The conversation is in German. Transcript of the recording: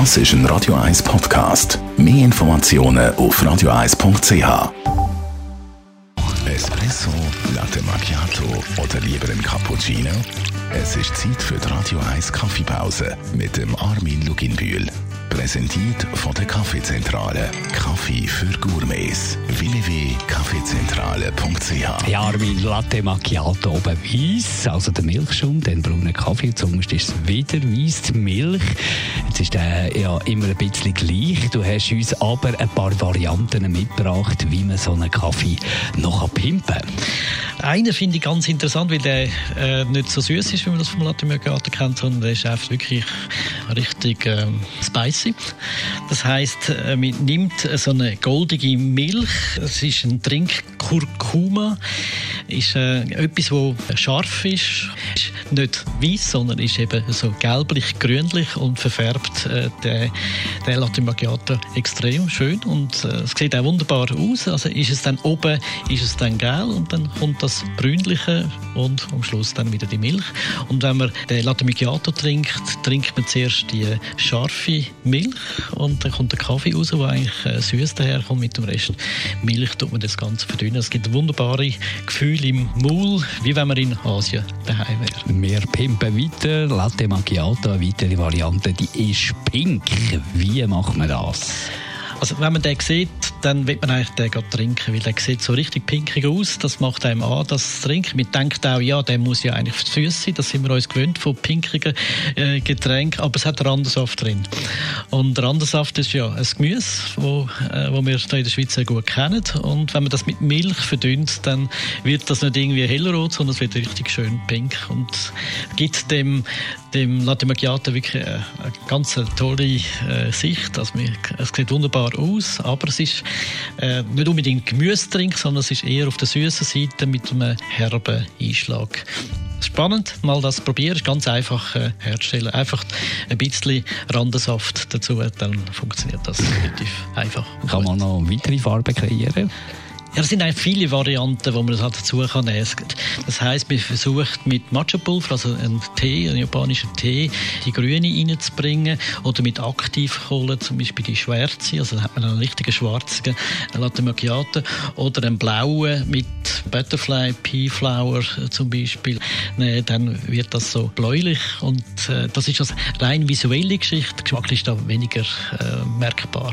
Das ist ein Radio 1 Podcast. Mehr Informationen auf radio1.ch. Espresso, Latte Macchiato oder lieber ein Cappuccino? Es ist Zeit für die Radio 1 Kaffeepause mit dem Armin Luginbühl. Präsentiert von der Kaffeezentrale. Kaffee für Gourmets. www.kaffeezentrale.ch Ja, Armin, Latte Macchiato oben weiss, also der Milchschaum, dann brauner Kaffee, zuerst ist es wieder weiss, die Milch. Jetzt ist der ja immer ein bisschen gleich. Du hast uns aber ein paar Varianten mitgebracht, wie man so einen Kaffee noch pimpen kann. Einer finde ich ganz interessant, weil der äh, nicht so süß ist, wie man das vom Latte Macchiato kennt, sondern der ist einfach wirklich richtig äh, spicy. Das heißt, äh, man nimmt so eine goldige Milch. Es ist ein Trink Kurkuma. Ist äh, etwas, wo scharf ist. Nicht weiß, sondern ist eben so gelblich-grünlich und verfärbt äh, der, der Latte Macchiato extrem schön und äh, es sieht auch wunderbar aus. Also ist es dann oben, ist es dann gel und dann kommt das Brünliche und am Schluss dann wieder die Milch. Und wenn man den Latte Macchiato trinkt, trinkt man zuerst die scharfe Milch und dann kommt der Kaffee raus, der eigentlich äh, süß daherkommt. Mit dem Rest Milch tut man das Ganze verdünnen. Es gibt wunderbare Gefühle im Maul, wie wenn man in Asien daheim wäre. Wir pimpen weiter. Latte Macchiato, eine weitere Variante, die ist pink. Wie macht man das? Also wenn man den sieht, dann wird man eigentlich den trinken, weil der sieht so richtig pinkig aus. Das macht einem an, das trinken. Man denkt auch, ja, der muss ja eigentlich süß sein. Das sind wir uns gewöhnt von pinkigen äh, Getränken. Aber es hat Randensaft drin. Und Randensaft ist ja ein Gemüse, wo, äh, wo wir in der Schweiz sehr gut kennen. Und wenn man das mit Milch verdünnt, dann wird das nicht irgendwie hellrot, sondern es wird richtig schön pink und gibt dem, dem Latte Macchiato wirklich eine, eine ganz tolle äh, Sicht. Also, es sieht wunderbar aus, aber es ist äh, nicht unbedingt Gemüsetrink, sondern es ist eher auf der süßen Seite mit einem herben Einschlag. Spannend, mal das probieren, ist ganz einfach äh, herzustellen. Einfach ein bisschen Randensaft dazu, dann funktioniert das relativ einfach. Kann man noch weitere Farben kreieren? Ja, es sind eigentlich viele Varianten, wo man das halt dazu kann Das heisst, man versucht mit Matcha-Pulver, also einem Tee, einem japanischen Tee, die Grüne reinzubringen oder mit Aktivkohle, zum Beispiel die schwarze, also dann hat man einen richtigen schwarzen Latte Macchiato oder einen blauen mit Butterfly Pea Flower zum Beispiel. Nee, dann wird das so bläulich und äh, das ist also rein visuelle Geschichte. Geschmack ist da weniger äh, merkbar.